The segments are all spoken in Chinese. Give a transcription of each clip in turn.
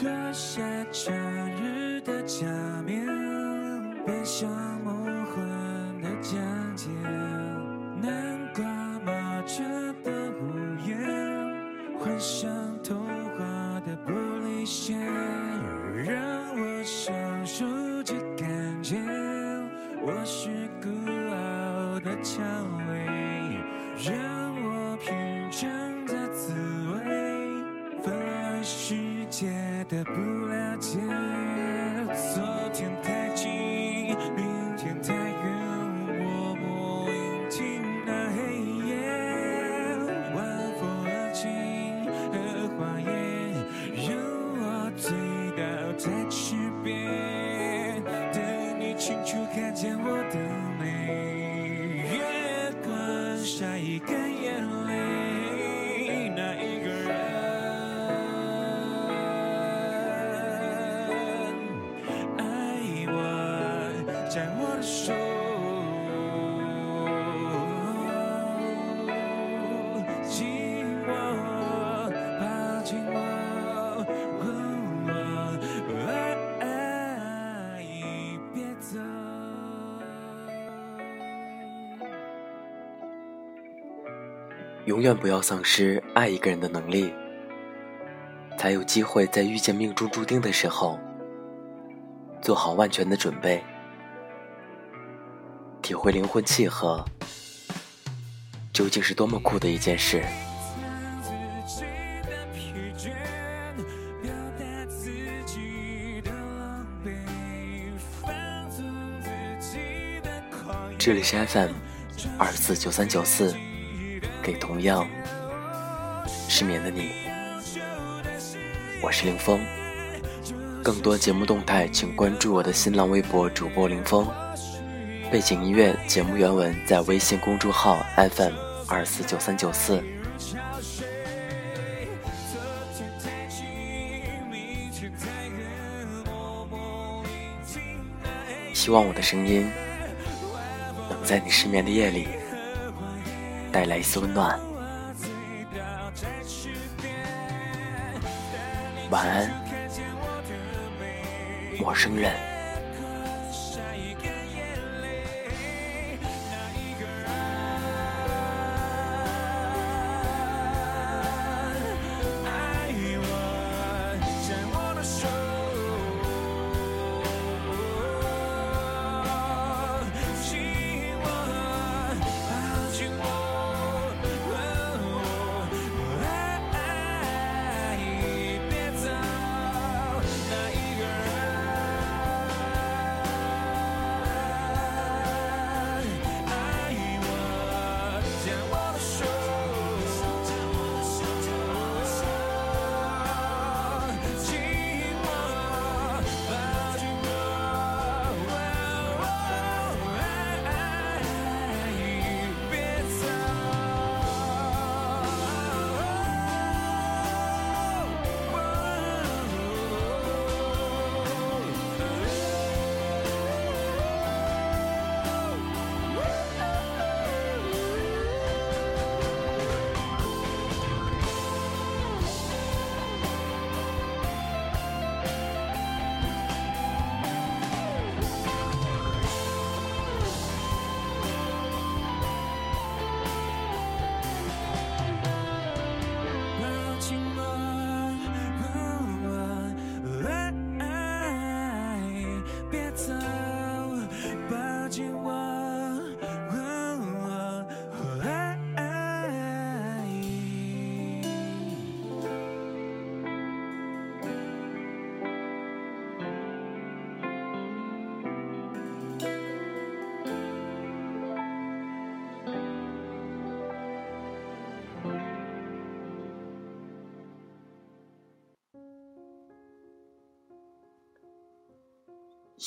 脱下假日的假面，奔向梦幻的家的不了解，昨天太近，明天太远，我默聆听那黑夜，晚风而静和花叶，让我醉倒在池边，等你清楚看见我的美，月光晒干眼手，永远不要丧失爱一个人的能力，才有机会在遇见命中注定的时候，做好万全的准备，体会灵魂契合，究竟是多么酷的一件事。这里是 FM 二四九三九四，给同样失眠的你，我是林峰。更多节目动态，请关注我的新浪微博主播林峰。背景音乐、节目原文在微信公众号 FM 二四九三九四。希望我的声音能在你失眠的夜里带来一丝温暖。晚安，陌生人。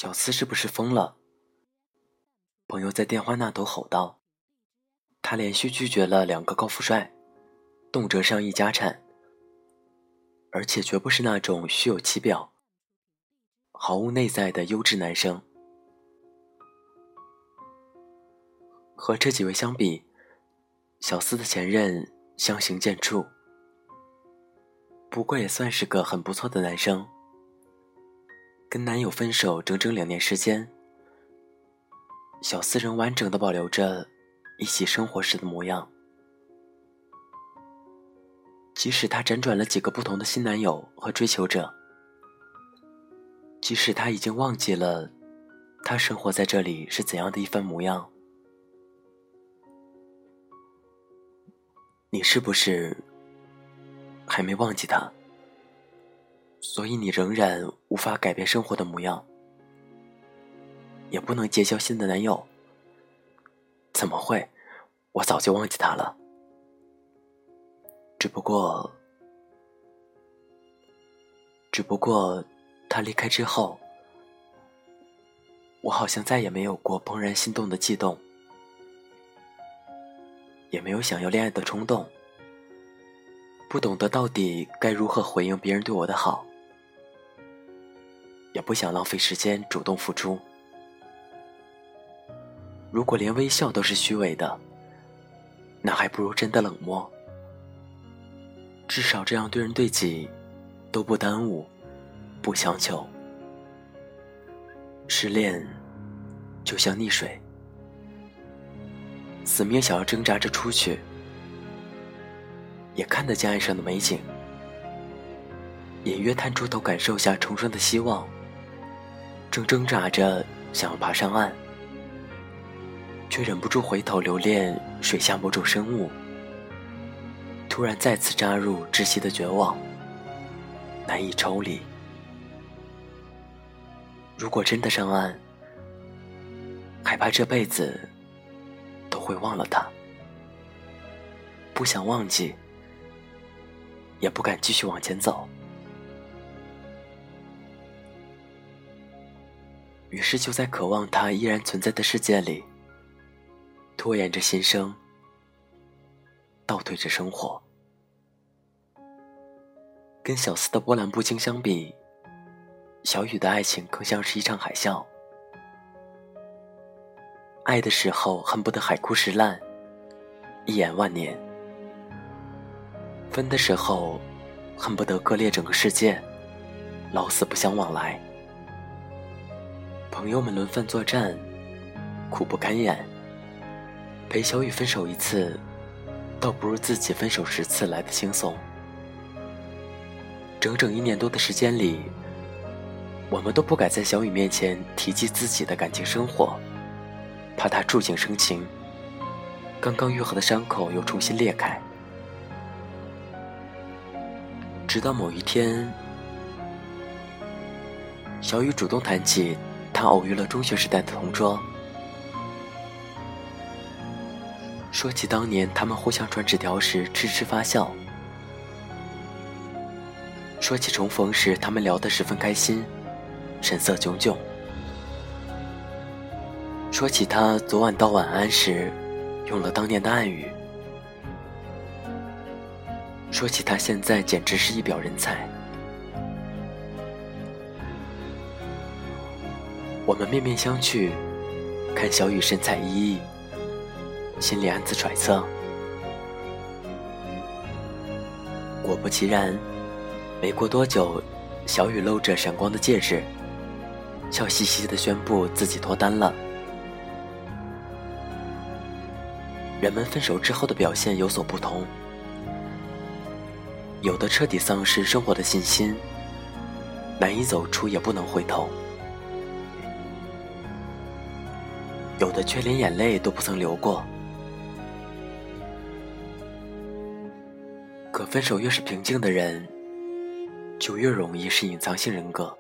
小司是不是疯了？朋友在电话那头吼道。他连续拒绝了两个高富帅，动辄上亿家产，而且绝不是那种虚有其表、毫无内在的优质男生。和这几位相比，小司的前任相形见绌，不过也算是个很不错的男生。跟男友分手整整两年时间，小四仍完整的保留着一起生活时的模样。即使她辗转了几个不同的新男友和追求者，即使她已经忘记了她生活在这里是怎样的一番模样，你是不是还没忘记他？所以你仍然无法改变生活的模样，也不能结交新的男友。怎么会？我早就忘记他了。只不过，只不过他离开之后，我好像再也没有过怦然心动的悸动，也没有想要恋爱的冲动，不懂得到底该如何回应别人对我的好。也不想浪费时间主动付出。如果连微笑都是虚伪的，那还不如真的冷漠。至少这样对人对己都不耽误，不强求。失恋就像溺水，死命想要挣扎着出去，也看得见岸上的美景，隐约探出头感受下重生的希望。正挣扎着想要爬上岸，却忍不住回头留恋水下某种生物。突然再次扎入窒息的绝望，难以抽离。如果真的上岸，害怕这辈子都会忘了他。不想忘记，也不敢继续往前走。于是，就在渴望他依然存在的世界里，拖延着新生，倒退着生活。跟小四的波澜不惊相比，小雨的爱情更像是一场海啸。爱的时候恨不得海枯石烂，一眼万年；分的时候恨不得割裂整个世界，老死不相往来。朋友们轮番作战，苦不堪言。陪小雨分手一次，倒不如自己分手十次来的轻松。整整一年多的时间里，我们都不敢在小雨面前提及自己的感情生活，怕她触景生情，刚刚愈合的伤口又重新裂开。直到某一天，小雨主动谈起。他偶遇了中学时代的同桌，说起当年他们互相传纸条时痴痴发笑，说起重逢时他们聊得十分开心，神色炯炯，说起他昨晚道晚安时用了当年的暗语，说起他现在简直是一表人才。我们面面相觑，看小雨神采奕奕，心里暗自揣测。果不其然，没过多久，小雨露着闪光的戒指，笑嘻嘻地宣布自己脱单了。人们分手之后的表现有所不同，有的彻底丧失生活的信心，难以走出，也不能回头。有的却连眼泪都不曾流过。可分手越是平静的人，就越容易是隐藏性人格，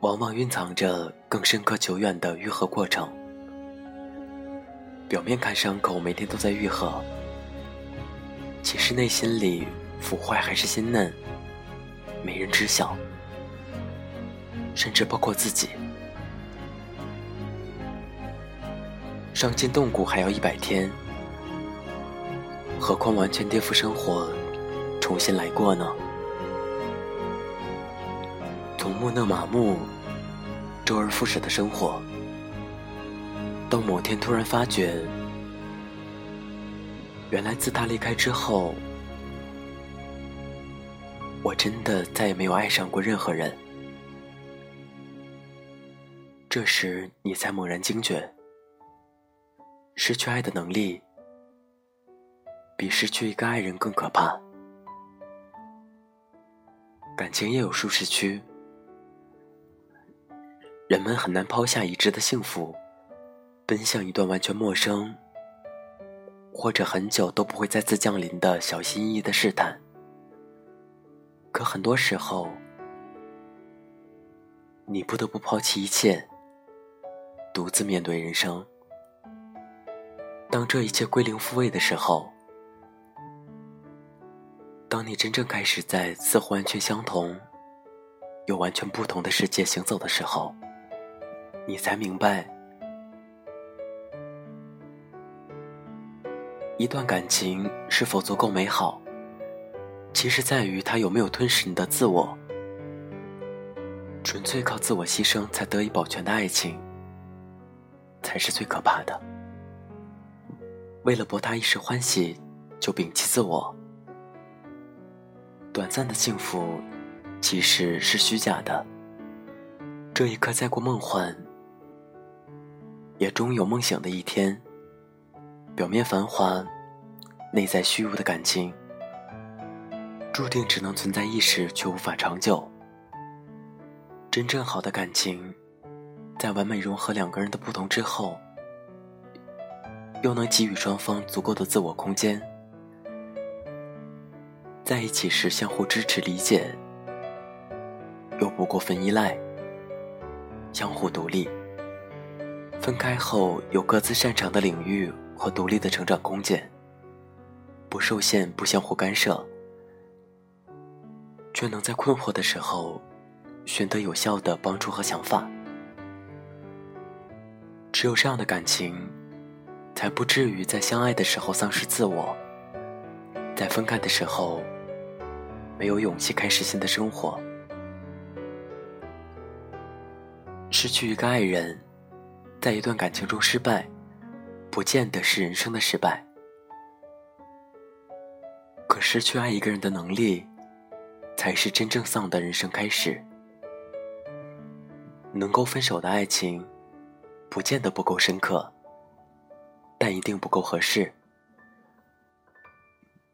往往蕴藏着更深刻久远的愈合过程。表面看伤口每天都在愈合，其实内心里腐坏还是鲜嫩，没人知晓，甚至包括自己。伤筋动骨还要一百天，何况完全颠覆生活，重新来过呢？从木讷麻木、周而复始的生活，到某天突然发觉，原来自他离开之后，我真的再也没有爱上过任何人。这时你才猛然惊觉，失去爱的能力比失去一个爱人更可怕。感情也有舒适区，人们很难抛下已知的幸福，奔向一段完全陌生，或者很久都不会再次降临的小心翼翼的试探。可很多时候，你不得不抛弃一切，独自面对人生。当这一切归零复位的时候，当你真正开始在似乎完全相同又完全不同的世界行走的时候，你才明白，一段感情是否足够美好，其实在于它有没有吞噬你的自我。纯粹靠自我牺牲才得以保全的爱情，才是最可怕的。为了博他一时欢喜，就摒弃自我。短暂的幸福，其实是虚假的。这一刻再过梦幻，也终有梦醒的一天。表面繁华，内在虚无的感情，注定只能存在一时，却无法长久。真正好的感情，在完美融合两个人的不同之后，又能给予双方足够的自我空间。在一起时相互支持理解，又不过分依赖，相互独立；分开后有各自擅长的领域和独立的成长空间，不受限，不相互干涉，却能在困惑的时候选择有效的帮助和想法。只有这样的感情，才不至于在相爱的时候丧失自我，在分开的时候。没有勇气开始新的生活，失去一个爱人，在一段感情中失败，不见得是人生的失败。可失去爱一个人的能力，才是真正丧的人生开始。能够分手的爱情，不见得不够深刻，但一定不够合适。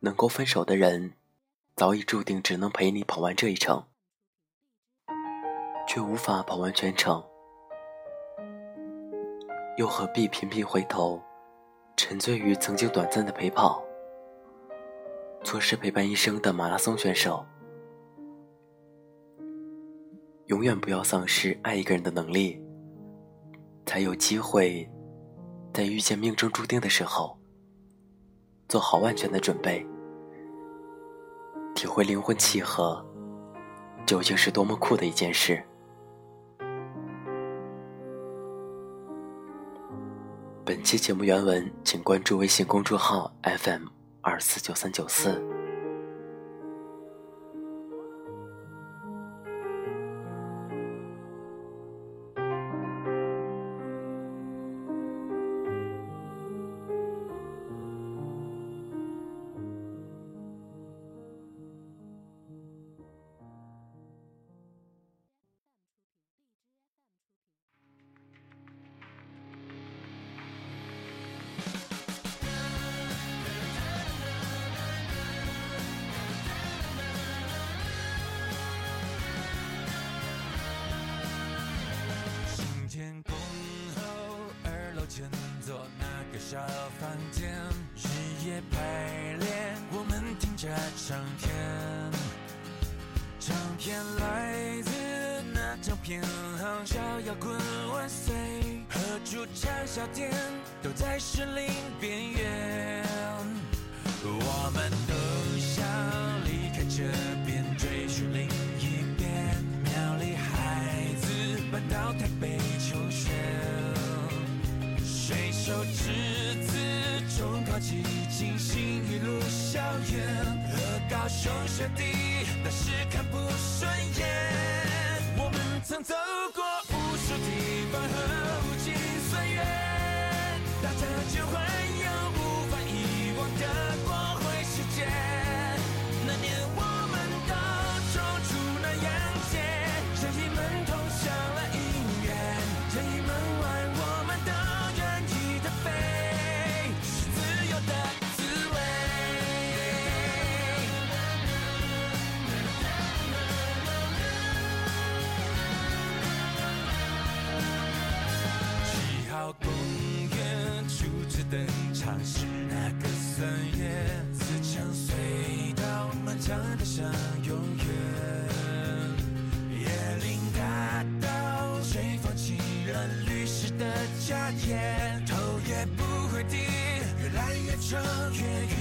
能够分手的人。早已注定只能陪你跑完这一程，却无法跑完全程，又何必频频回头，沉醉于曾经短暂的陪跑，错失陪伴一生的马拉松选手？永远不要丧失爱一个人的能力，才有机会在遇见命中注定的时候，做好万全的准备。体会灵魂契合，究竟是多么酷的一件事。本期节目原文，请关注微信公众号 FM 二四九三九四。小房间，日夜排练，我们听着唱片。唱片来自那张偏航小摇滚万岁，和主唱小店都在失灵边缘。我们都想离开这边高雄学弟那是看不顺眼。我们曾走过长的像永远。椰林大道，谁放弃了律师的家宴？头也不会低，越来越长，越远。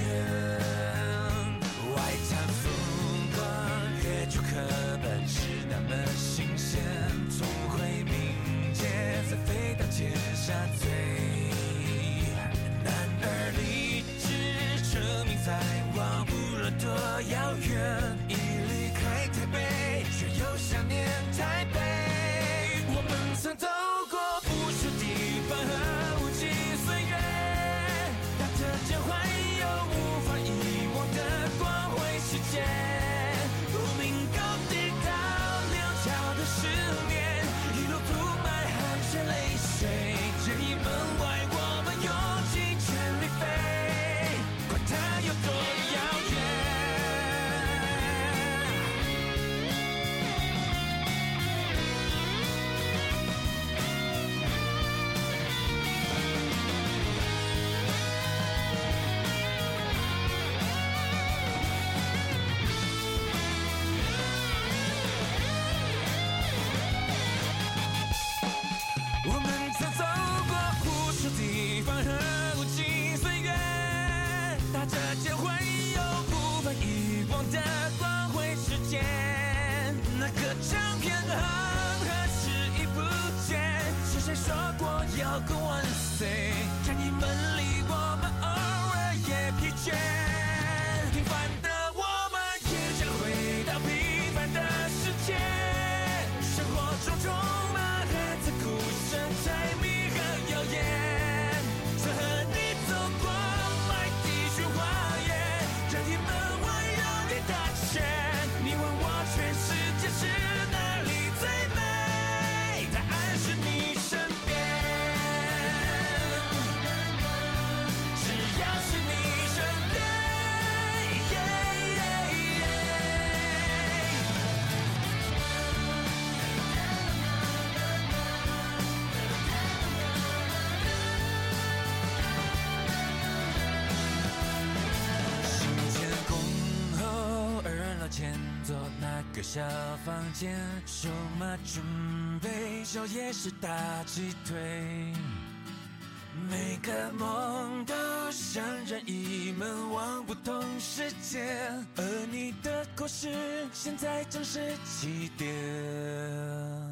一个小房间，收马准备，宵夜是大鸡腿。每个梦都像任意门，往不同世界。而你的故事，现在正是起点。